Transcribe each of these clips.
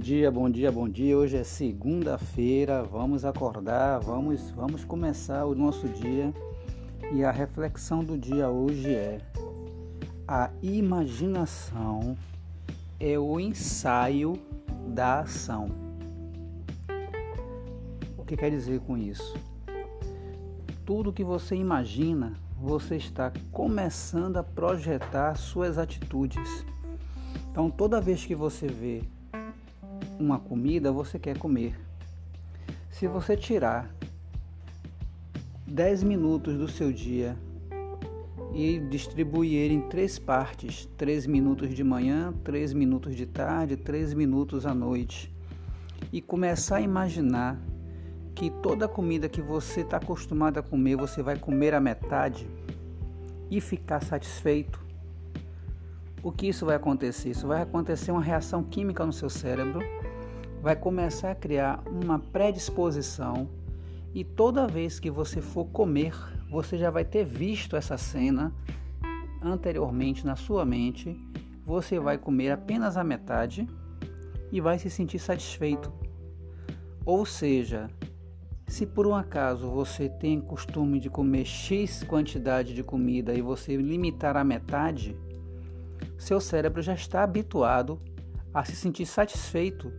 dia, bom dia, bom dia. Hoje é segunda-feira, vamos acordar, vamos, vamos começar o nosso dia. E a reflexão do dia hoje é: a imaginação é o ensaio da ação. O que quer dizer com isso? Tudo que você imagina, você está começando a projetar suas atitudes. Então, toda vez que você vê uma comida, você quer comer. Se você tirar 10 minutos do seu dia e distribuir ele em três partes, 3 minutos de manhã, 3 minutos de tarde, 3 minutos à noite, e começar a imaginar que toda comida que você está acostumado a comer, você vai comer a metade e ficar satisfeito. O que isso vai acontecer? Isso vai acontecer uma reação química no seu cérebro vai começar a criar uma predisposição e toda vez que você for comer, você já vai ter visto essa cena anteriormente na sua mente. Você vai comer apenas a metade e vai se sentir satisfeito. Ou seja, se por um acaso você tem costume de comer X quantidade de comida e você limitar a metade, seu cérebro já está habituado a se sentir satisfeito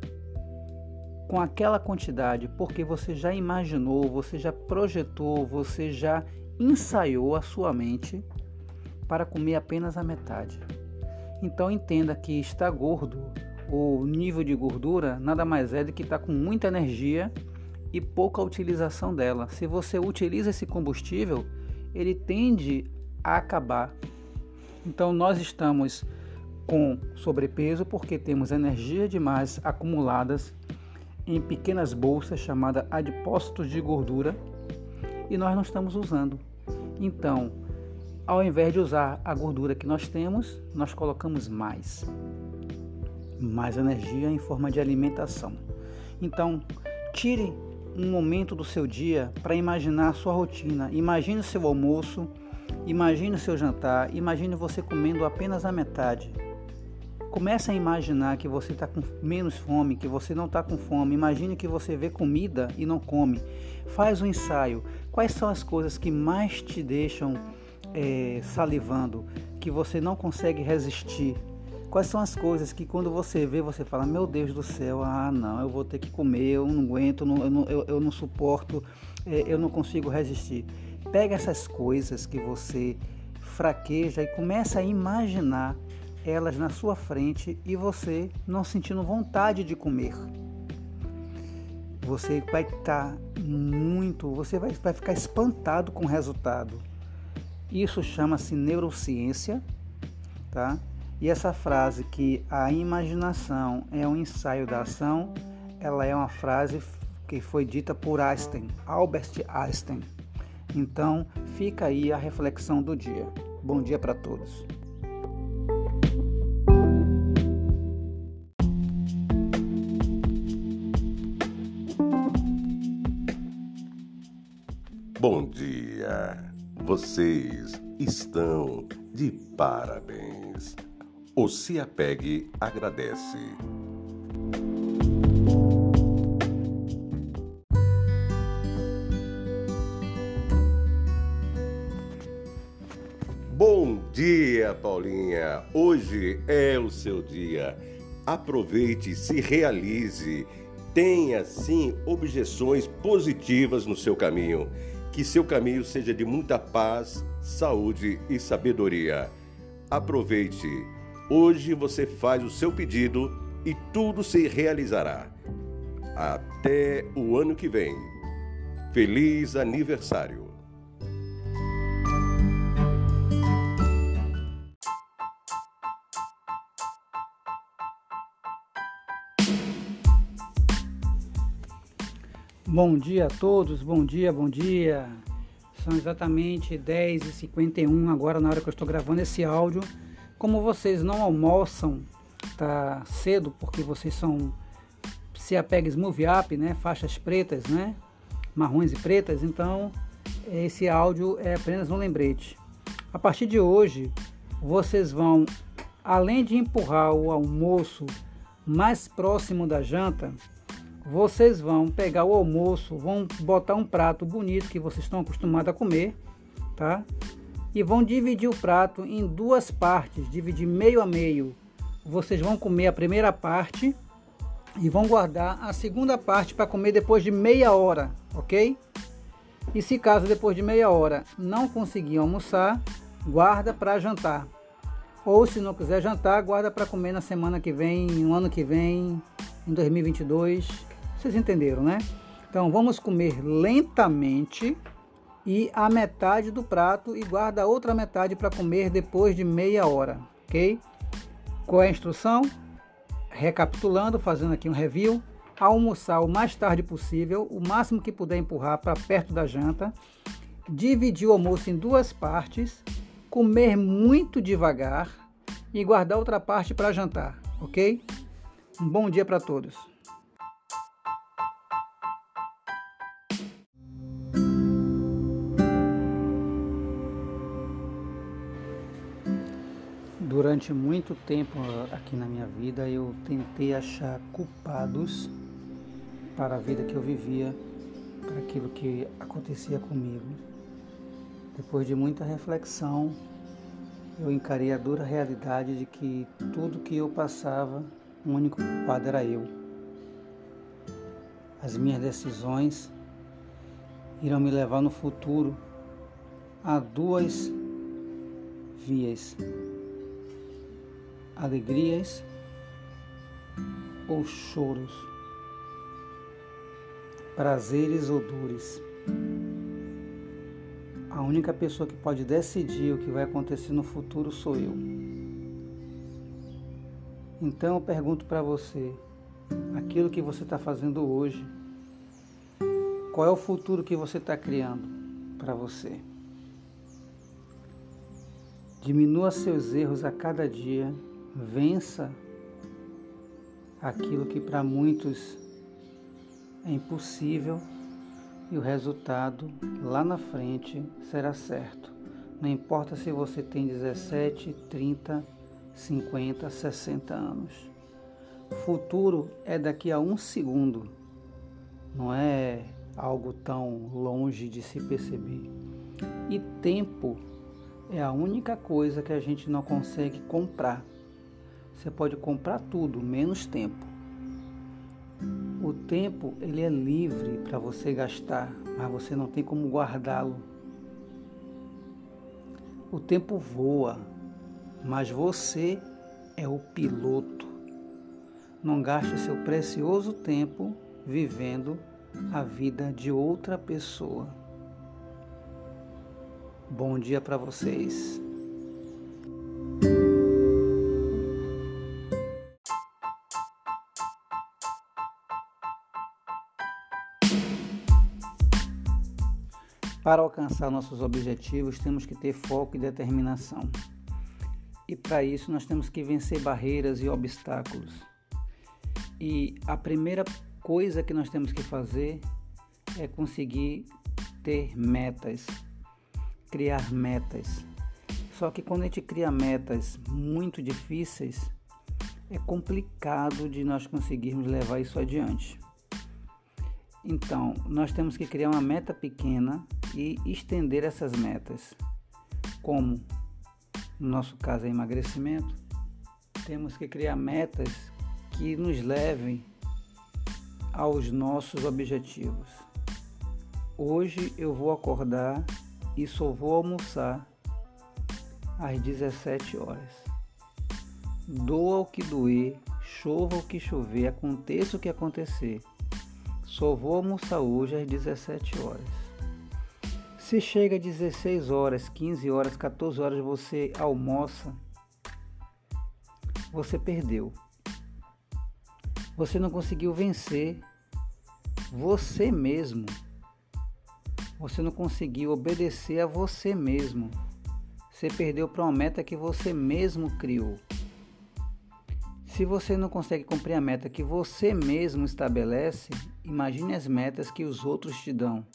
com aquela quantidade, porque você já imaginou, você já projetou, você já ensaiou a sua mente para comer apenas a metade. Então entenda que está gordo, o nível de gordura nada mais é do que estar com muita energia e pouca utilização dela. Se você utiliza esse combustível, ele tende a acabar. Então nós estamos com sobrepeso porque temos energia demais acumuladas em pequenas bolsas chamadas adipócitos de gordura e nós não estamos usando. Então, ao invés de usar a gordura que nós temos, nós colocamos mais. Mais energia em forma de alimentação. Então, tire um momento do seu dia para imaginar a sua rotina. Imagine o seu almoço, imagine o seu jantar, imagine você comendo apenas a metade Comece a imaginar que você está com menos fome, que você não está com fome. Imagine que você vê comida e não come. Faz um ensaio. Quais são as coisas que mais te deixam é, salivando, que você não consegue resistir? Quais são as coisas que quando você vê, você fala, meu Deus do céu, ah não, eu vou ter que comer, eu não aguento, eu não, eu, eu não suporto, é, eu não consigo resistir. Pega essas coisas que você fraqueja e começa a imaginar elas na sua frente e você não sentindo vontade de comer. Você vai estar muito, você vai, vai ficar espantado com o resultado. Isso chama-se neurociência, tá? E essa frase que a imaginação é um ensaio da ação, ela é uma frase que foi dita por Einstein, Albert Einstein. Então, fica aí a reflexão do dia. Bom dia para todos. Bom dia! Vocês estão de parabéns. O Se Apegue agradece. Bom dia, Paulinha! Hoje é o seu dia. Aproveite, se realize. Tenha sim objeções positivas no seu caminho que seu caminho seja de muita paz, saúde e sabedoria. Aproveite. Hoje você faz o seu pedido e tudo se realizará. Até o ano que vem. Feliz aniversário! Bom dia a todos, bom dia, bom dia. São exatamente 10h51 agora na hora que eu estou gravando esse áudio. Como vocês não almoçam, tá cedo porque vocês são se apega Smooth Up, né? Faixas pretas, né? Marrons e pretas, então esse áudio é apenas um lembrete. A partir de hoje, vocês vão, além de empurrar o almoço mais próximo da janta, vocês vão pegar o almoço, vão botar um prato bonito que vocês estão acostumados a comer, tá? E vão dividir o prato em duas partes, dividir meio a meio. Vocês vão comer a primeira parte e vão guardar a segunda parte para comer depois de meia hora, ok? E se caso depois de meia hora não conseguir almoçar, guarda para jantar. Ou se não quiser jantar, guarda para comer na semana que vem, no ano que vem, em 2022. Vocês entenderam, né? Então vamos comer lentamente e a metade do prato e guarda a outra metade para comer depois de meia hora, ok? Qual é a instrução? Recapitulando, fazendo aqui um review, almoçar o mais tarde possível, o máximo que puder empurrar para perto da janta, dividir o almoço em duas partes, comer muito devagar e guardar outra parte para jantar, ok? Um bom dia para todos. Durante muito tempo aqui na minha vida eu tentei achar culpados para a vida que eu vivia, para aquilo que acontecia comigo. Depois de muita reflexão, eu encarei a dura realidade de que tudo que eu passava, o único culpado era eu. As minhas decisões irão me levar no futuro a duas vias: alegrias ou choros prazeres ou dores. A única pessoa que pode decidir o que vai acontecer no futuro sou eu. Então eu pergunto para você: aquilo que você está fazendo hoje, qual é o futuro que você está criando para você? Diminua seus erros a cada dia, vença aquilo que para muitos é impossível e o resultado lá na frente será certo. Não importa se você tem 17, 30, 50, 60 anos. Futuro é daqui a um segundo, não é algo tão longe de se perceber. E tempo é a única coisa que a gente não consegue comprar. Você pode comprar tudo, menos tempo. O tempo ele é livre para você gastar, mas você não tem como guardá-lo. O tempo voa, mas você é o piloto. Não gaste seu precioso tempo vivendo a vida de outra pessoa. Bom dia para vocês. Para alcançar nossos objetivos, temos que ter foco e determinação. E para isso, nós temos que vencer barreiras e obstáculos. E a primeira coisa que nós temos que fazer é conseguir ter metas, criar metas. Só que quando a gente cria metas muito difíceis, é complicado de nós conseguirmos levar isso adiante. Então, nós temos que criar uma meta pequena e estender essas metas. Como no nosso caso é emagrecimento, temos que criar metas que nos levem aos nossos objetivos. Hoje eu vou acordar e só vou almoçar às 17 horas. Doa o que doer, chova o que chover, aconteça o que acontecer. Só vou almoçar hoje às 17 horas. Se chega a 16 horas, 15 horas, 14 horas você almoça, você perdeu. Você não conseguiu vencer você mesmo. Você não conseguiu obedecer a você mesmo. Você perdeu para uma meta que você mesmo criou. Se você não consegue cumprir a meta que você mesmo estabelece, imagine as metas que os outros te dão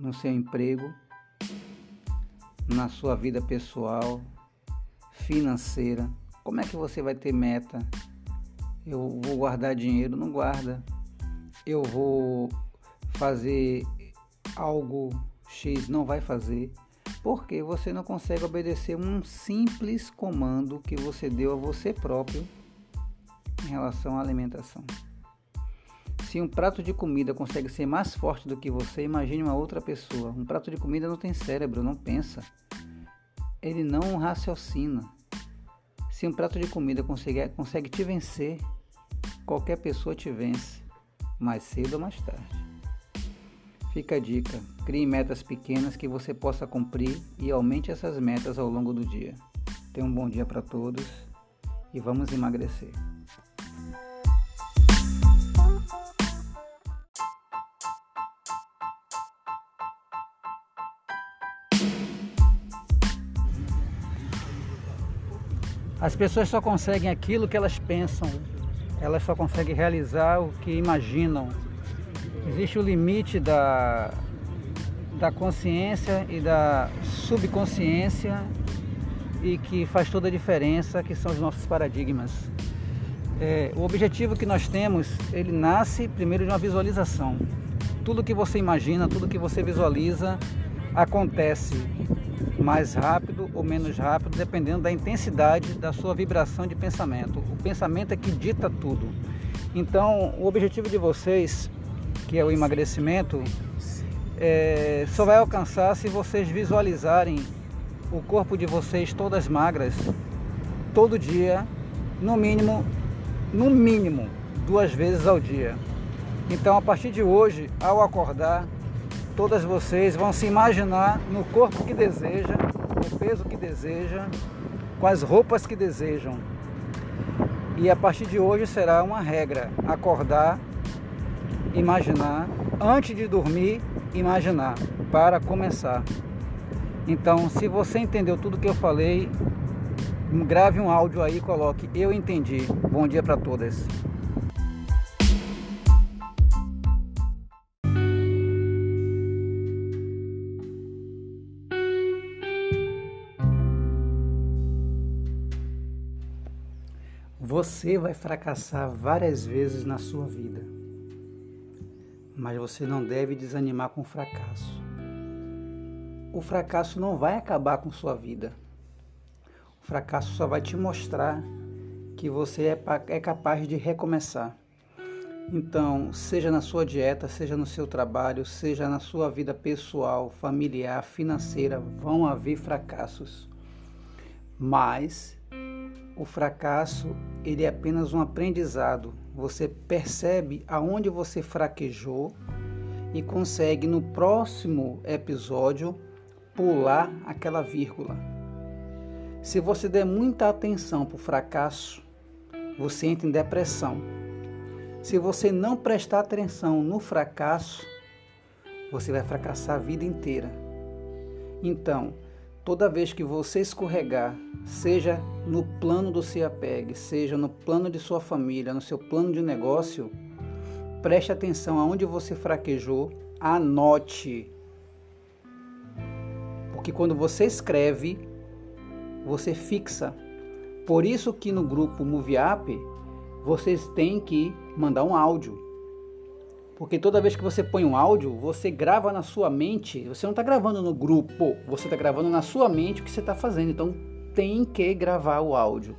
no seu emprego, na sua vida pessoal, financeira. Como é que você vai ter meta Eu vou guardar dinheiro, não guarda. Eu vou fazer algo X, não vai fazer. Porque você não consegue obedecer um simples comando que você deu a você próprio em relação à alimentação. Se um prato de comida consegue ser mais forte do que você, imagine uma outra pessoa. Um prato de comida não tem cérebro, não pensa. Ele não raciocina. Se um prato de comida consegue, consegue te vencer, qualquer pessoa te vence, mais cedo ou mais tarde. Fica a dica: crie metas pequenas que você possa cumprir e aumente essas metas ao longo do dia. Tenha um bom dia para todos e vamos emagrecer. As pessoas só conseguem aquilo que elas pensam, elas só conseguem realizar o que imaginam. Existe o limite da, da consciência e da subconsciência e que faz toda a diferença, que são os nossos paradigmas. É, o objetivo que nós temos, ele nasce primeiro de uma visualização. Tudo que você imagina, tudo que você visualiza, acontece mais rápido ou menos rápido, dependendo da intensidade da sua vibração de pensamento. O pensamento é que dita tudo. Então, o objetivo de vocês, que é o emagrecimento, é, só vai alcançar se vocês visualizarem o corpo de vocês todas magras, todo dia, no mínimo, no mínimo, duas vezes ao dia. Então, a partir de hoje, ao acordar, todas vocês vão se imaginar no corpo que deseja, no peso que deseja, com as roupas que desejam. E a partir de hoje será uma regra: acordar, imaginar, antes de dormir, imaginar, para começar. Então, se você entendeu tudo que eu falei, grave um áudio aí e coloque eu entendi. Bom dia para todas. Você vai fracassar várias vezes na sua vida, mas você não deve desanimar com o fracasso. O fracasso não vai acabar com sua vida. O fracasso só vai te mostrar que você é, é capaz de recomeçar. Então, seja na sua dieta, seja no seu trabalho, seja na sua vida pessoal, familiar, financeira, vão haver fracassos. Mas o fracasso ele é apenas um aprendizado. Você percebe aonde você fraquejou e consegue no próximo episódio pular aquela vírgula. Se você der muita atenção para o fracasso, você entra em depressão. Se você não prestar atenção no fracasso, você vai fracassar a vida inteira. Então, Toda vez que você escorregar, seja no plano do se seja no plano de sua família, no seu plano de negócio, preste atenção aonde você fraquejou, anote. Porque quando você escreve, você fixa. Por isso que no grupo MoveUp, vocês têm que mandar um áudio. Porque toda vez que você põe um áudio, você grava na sua mente. Você não está gravando no grupo, você está gravando na sua mente o que você está fazendo. Então tem que gravar o áudio.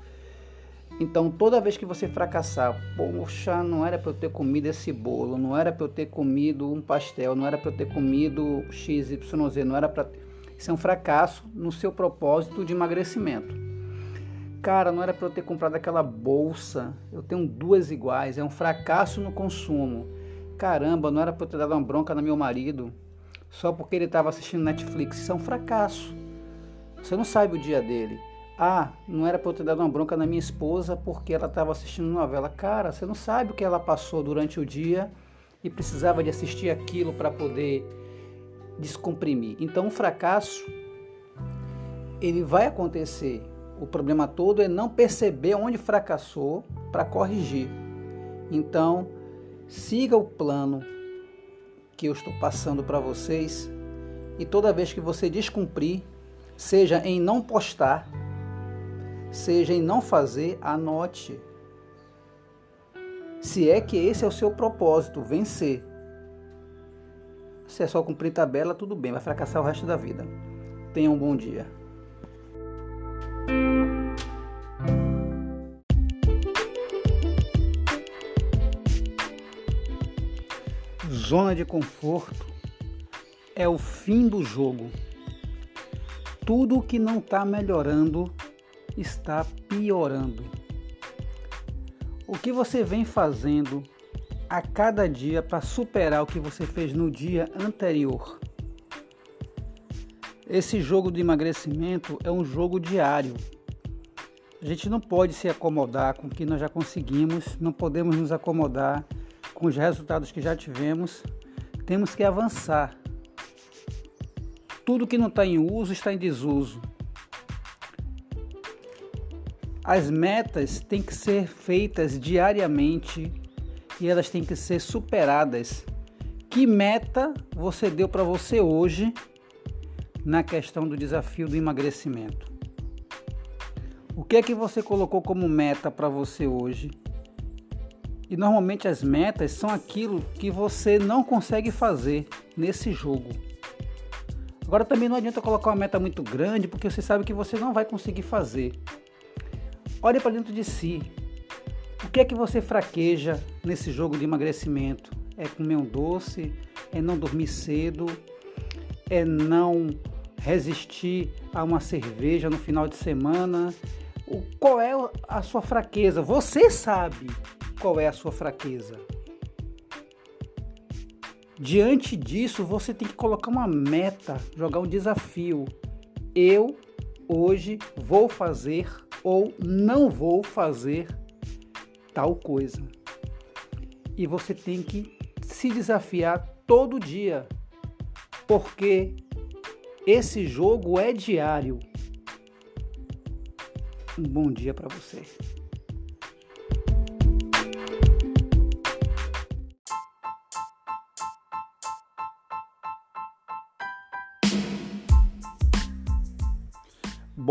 Então toda vez que você fracassar, poxa, não era para eu ter comido esse bolo, não era para eu ter comido um pastel, não era para eu ter comido XYZ, não era para. Isso é um fracasso no seu propósito de emagrecimento. Cara, não era para eu ter comprado aquela bolsa, eu tenho duas iguais, é um fracasso no consumo. Caramba, não era para eu ter dado uma bronca no meu marido só porque ele estava assistindo Netflix. Isso é um fracasso. Você não sabe o dia dele. Ah, não era para eu ter dado uma bronca na minha esposa porque ela estava assistindo novela. Cara, você não sabe o que ela passou durante o dia e precisava de assistir aquilo para poder descomprimir. Então, o fracasso ele vai acontecer. O problema todo é não perceber onde fracassou para corrigir. Então, Siga o plano que eu estou passando para vocês e toda vez que você descumprir, seja em não postar, seja em não fazer, anote. Se é que esse é o seu propósito, vencer. Se é só cumprir tabela, tudo bem, vai fracassar o resto da vida. Tenha um bom dia. Zona de conforto é o fim do jogo. Tudo que não está melhorando está piorando. O que você vem fazendo a cada dia para superar o que você fez no dia anterior? Esse jogo de emagrecimento é um jogo diário. A gente não pode se acomodar com o que nós já conseguimos, não podemos nos acomodar com os resultados que já tivemos, temos que avançar. Tudo que não está em uso está em desuso. As metas têm que ser feitas diariamente e elas têm que ser superadas. Que meta você deu para você hoje na questão do desafio do emagrecimento? O que é que você colocou como meta para você hoje e normalmente as metas são aquilo que você não consegue fazer nesse jogo. Agora também não adianta colocar uma meta muito grande porque você sabe que você não vai conseguir fazer. Olhe para dentro de si. O que é que você fraqueja nesse jogo de emagrecimento? É comer um doce? É não dormir cedo? É não resistir a uma cerveja no final de semana? Qual é a sua fraqueza? Você sabe qual é a sua fraqueza. Diante disso, você tem que colocar uma meta, jogar um desafio. Eu hoje vou fazer ou não vou fazer tal coisa. E você tem que se desafiar todo dia, porque esse jogo é diário. Um bom dia para você.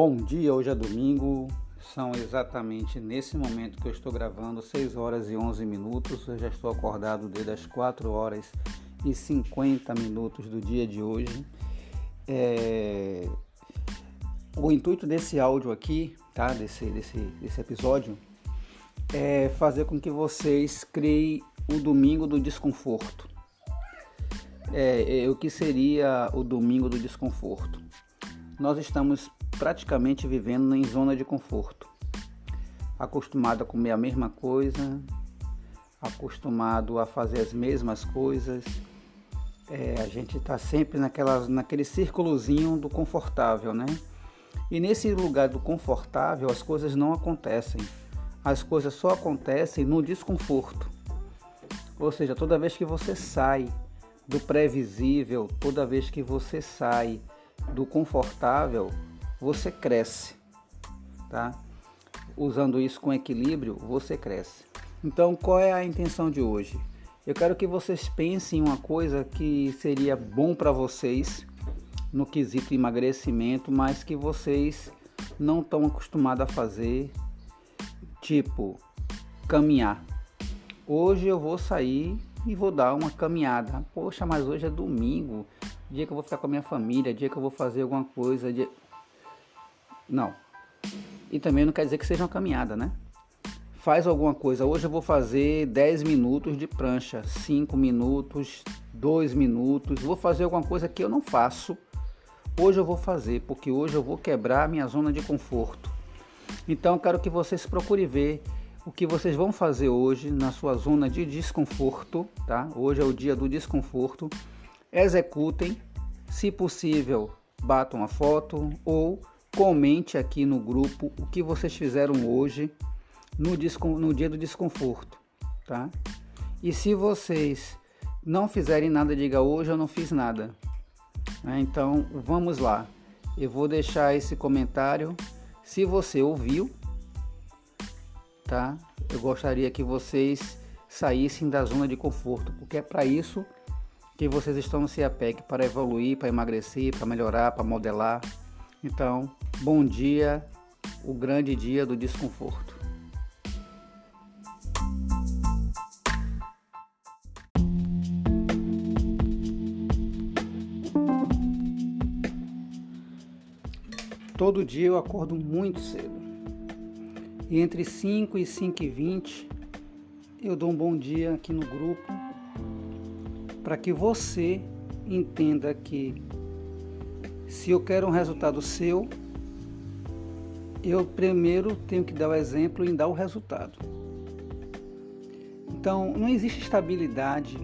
Bom dia, hoje é domingo, são exatamente nesse momento que eu estou gravando, 6 horas e 11 minutos. Eu já estou acordado desde as 4 horas e 50 minutos do dia de hoje. É... O intuito desse áudio aqui, tá? desse, desse, desse episódio, é fazer com que vocês criem o domingo do desconforto. É, é, o que seria o domingo do desconforto? Nós estamos praticamente vivendo em zona de conforto. Acostumado a comer a mesma coisa, acostumado a fazer as mesmas coisas. É, a gente está sempre naquela, naquele círculozinho do confortável, né? E nesse lugar do confortável as coisas não acontecem. As coisas só acontecem no desconforto. Ou seja, toda vez que você sai do previsível, toda vez que você sai do confortável, você cresce, tá? Usando isso com equilíbrio, você cresce. Então, qual é a intenção de hoje? Eu quero que vocês pensem em uma coisa que seria bom para vocês no quesito emagrecimento, mas que vocês não estão acostumados a fazer, tipo caminhar. Hoje eu vou sair e vou dar uma caminhada. Poxa, mas hoje é domingo, dia que eu vou ficar com a minha família, dia que eu vou fazer alguma coisa, dia... Não. E também não quer dizer que seja uma caminhada, né? Faz alguma coisa. Hoje eu vou fazer 10 minutos de prancha, 5 minutos, 2 minutos. Vou fazer alguma coisa que eu não faço. Hoje eu vou fazer, porque hoje eu vou quebrar minha zona de conforto. Então quero que vocês procurem ver o que vocês vão fazer hoje na sua zona de desconforto, tá? Hoje é o dia do desconforto. Executem, se possível, batam a foto ou Comente aqui no grupo o que vocês fizeram hoje no, no dia do desconforto, tá? E se vocês não fizerem nada, diga hoje eu não fiz nada. Né? Então vamos lá. Eu vou deixar esse comentário. Se você ouviu, tá? Eu gostaria que vocês saíssem da zona de conforto, porque é para isso que vocês estão no CIAPEC para evoluir, para emagrecer, para melhorar, para modelar. Então, bom dia, o grande dia do desconforto. Todo dia eu acordo muito cedo. E entre 5 e 5 e 20 eu dou um bom dia aqui no grupo para que você entenda que se eu quero um resultado seu, eu primeiro tenho que dar o exemplo em dar o resultado. Então, não existe estabilidade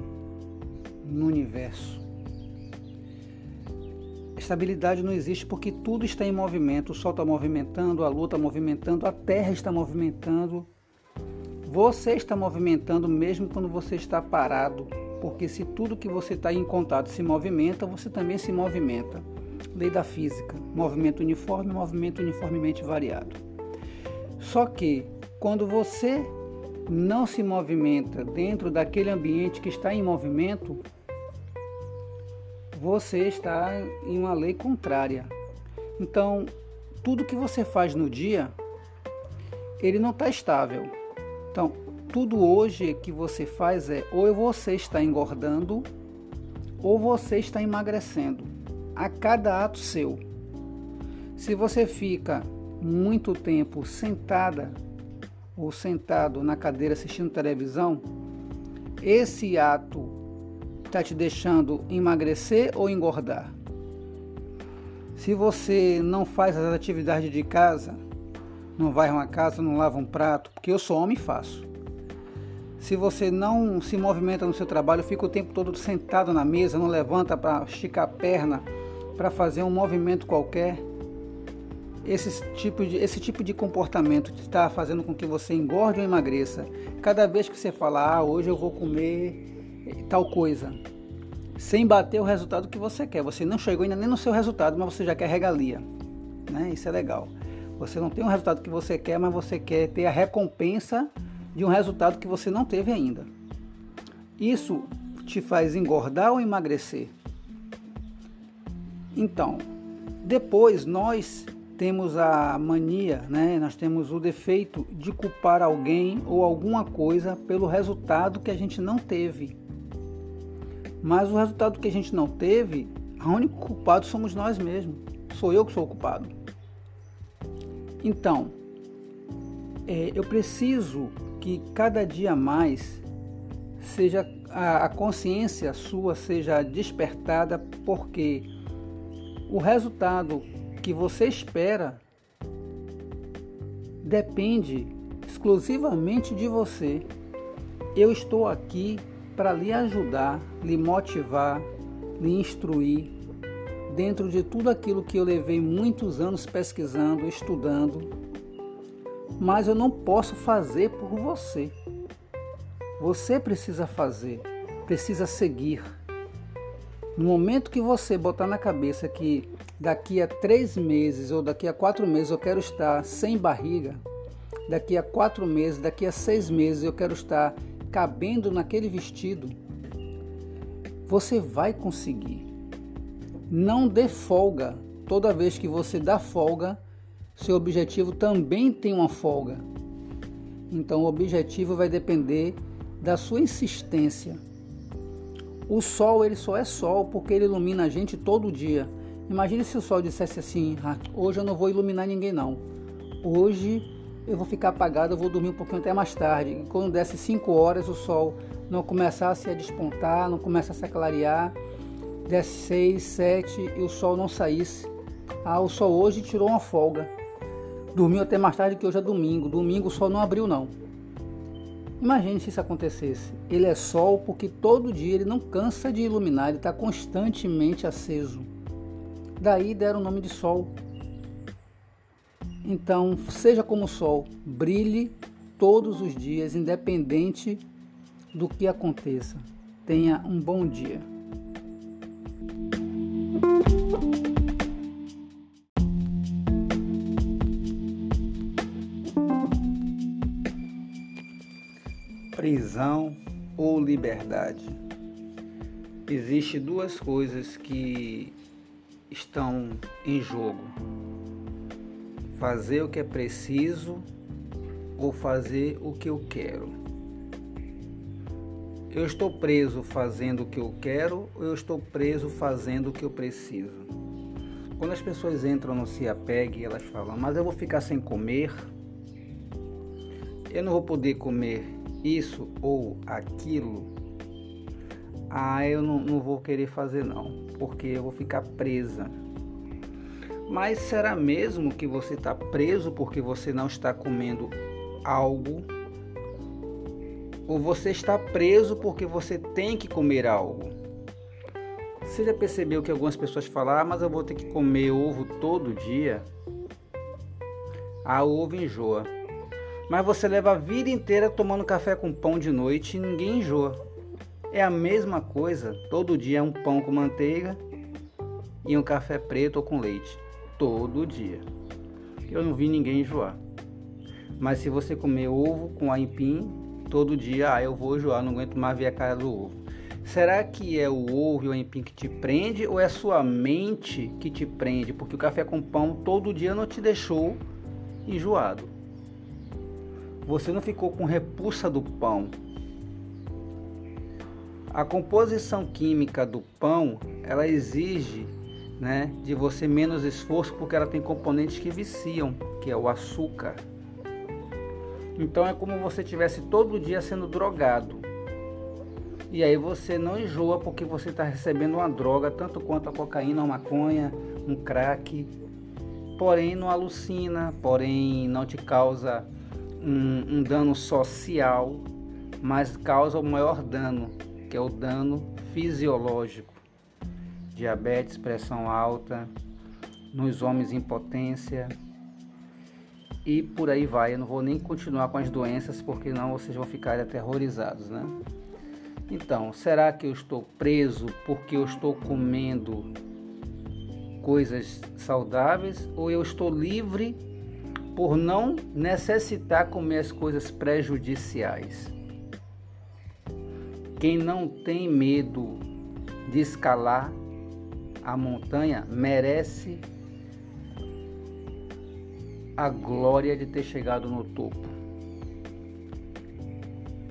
no universo. Estabilidade não existe porque tudo está em movimento. O Sol está movimentando, a Lua está movimentando, a Terra está movimentando. Você está movimentando mesmo quando você está parado. Porque se tudo que você está em contato se movimenta, você também se movimenta. Lei da física: movimento uniforme, movimento uniformemente variado. Só que quando você não se movimenta dentro daquele ambiente que está em movimento, você está em uma lei contrária. Então, tudo que você faz no dia, ele não está estável. Então, tudo hoje que você faz é ou você está engordando ou você está emagrecendo a cada ato seu. Se você fica muito tempo sentada ou sentado na cadeira assistindo televisão, esse ato está te deixando emagrecer ou engordar? Se você não faz as atividades de casa, não vai uma casa, não lava um prato, porque eu sou homem e faço. Se você não se movimenta no seu trabalho, fica o tempo todo sentado na mesa, não levanta para esticar a perna, para fazer um movimento qualquer, esse tipo de, esse tipo de comportamento está fazendo com que você engorde ou emagreça. Cada vez que você fala, ah, hoje eu vou comer tal coisa, sem bater o resultado que você quer. Você não chegou ainda nem no seu resultado, mas você já quer regalia. Né? Isso é legal. Você não tem o resultado que você quer, mas você quer ter a recompensa de um resultado que você não teve ainda. Isso te faz engordar ou emagrecer? Então, depois nós temos a mania, né? nós temos o defeito de culpar alguém ou alguma coisa pelo resultado que a gente não teve. Mas o resultado que a gente não teve, o único culpado somos nós mesmos. Sou eu que sou o culpado. Então, é, eu preciso que cada dia mais seja a, a consciência sua seja despertada, porque o resultado que você espera depende exclusivamente de você. Eu estou aqui para lhe ajudar, lhe motivar, lhe instruir dentro de tudo aquilo que eu levei muitos anos pesquisando, estudando, mas eu não posso fazer por você. Você precisa fazer, precisa seguir. No momento que você botar na cabeça que daqui a três meses ou daqui a quatro meses eu quero estar sem barriga, daqui a quatro meses, daqui a seis meses eu quero estar cabendo naquele vestido, você vai conseguir. Não dê folga. Toda vez que você dá folga, seu objetivo também tem uma folga. Então o objetivo vai depender da sua insistência. O sol ele só é sol porque ele ilumina a gente todo dia. Imagine se o sol dissesse assim: ah, hoje eu não vou iluminar ninguém não. Hoje eu vou ficar apagado, eu vou dormir um pouquinho até mais tarde. E quando desse 5 horas, o sol não começasse a despontar, não começasse a clarear, desse 6, 7 e o sol não saísse. Ah, o sol hoje tirou uma folga. Dormiu até mais tarde que hoje é domingo. Domingo o sol não abriu não. Imagine se isso acontecesse. Ele é sol porque todo dia ele não cansa de iluminar, ele está constantemente aceso. Daí deram o nome de sol. Então, seja como o sol, brilhe todos os dias, independente do que aconteça. Tenha um bom dia. Prisão ou liberdade? Existem duas coisas que estão em jogo fazer o que é preciso ou fazer o que eu quero? Eu estou preso fazendo o que eu quero ou eu estou preso fazendo o que eu preciso? quando as pessoas entram no Se Apegue, elas falam, mas eu vou ficar sem comer, eu não vou poder comer isso ou aquilo, ah, eu não, não vou querer fazer não, porque eu vou ficar presa. Mas será mesmo que você está preso porque você não está comendo algo? Ou você está preso porque você tem que comer algo? Você já percebeu que algumas pessoas falam, ah, mas eu vou ter que comer ovo todo dia? Ah, ovo enjoa. Mas você leva a vida inteira tomando café com pão de noite e ninguém enjoa. É a mesma coisa, todo dia é um pão com manteiga e um café preto ou com leite. Todo dia. Eu não vi ninguém enjoar. Mas se você comer ovo com aipim todo dia, ah, eu vou enjoar, não aguento mais ver a cara do ovo. Será que é o ovo e o aipim que te prende ou é a sua mente que te prende? Porque o café com pão todo dia não te deixou enjoado. Você não ficou com repulsa do pão. A composição química do pão, ela exige né, de você menos esforço porque ela tem componentes que viciam, que é o açúcar. Então é como você tivesse todo dia sendo drogado. E aí você não enjoa porque você está recebendo uma droga, tanto quanto a cocaína, a maconha, um crack. Porém não alucina, porém não te causa um, um dano social, mas causa o maior dano, que é o dano fisiológico. Diabetes, pressão alta, nos homens impotência, e por aí vai. Eu não vou nem continuar com as doenças porque não vocês vão ficar aterrorizados, né? Então, será que eu estou preso porque eu estou comendo coisas saudáveis ou eu estou livre por não necessitar comer as coisas prejudiciais? Quem não tem medo de escalar a montanha merece a glória de ter chegado no topo.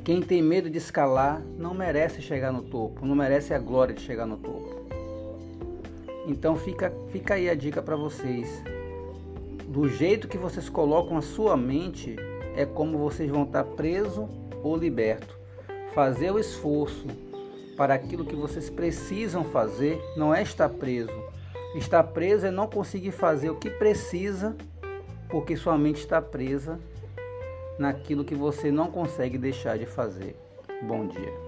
Quem tem medo de escalar não merece chegar no topo, não merece a glória de chegar no topo. Então fica, fica aí a dica para vocês. Do jeito que vocês colocam a sua mente, é como vocês vão estar preso ou liberto. Fazer o esforço para aquilo que vocês precisam fazer não é estar preso. Estar preso é não conseguir fazer o que precisa porque sua mente está presa naquilo que você não consegue deixar de fazer. Bom dia.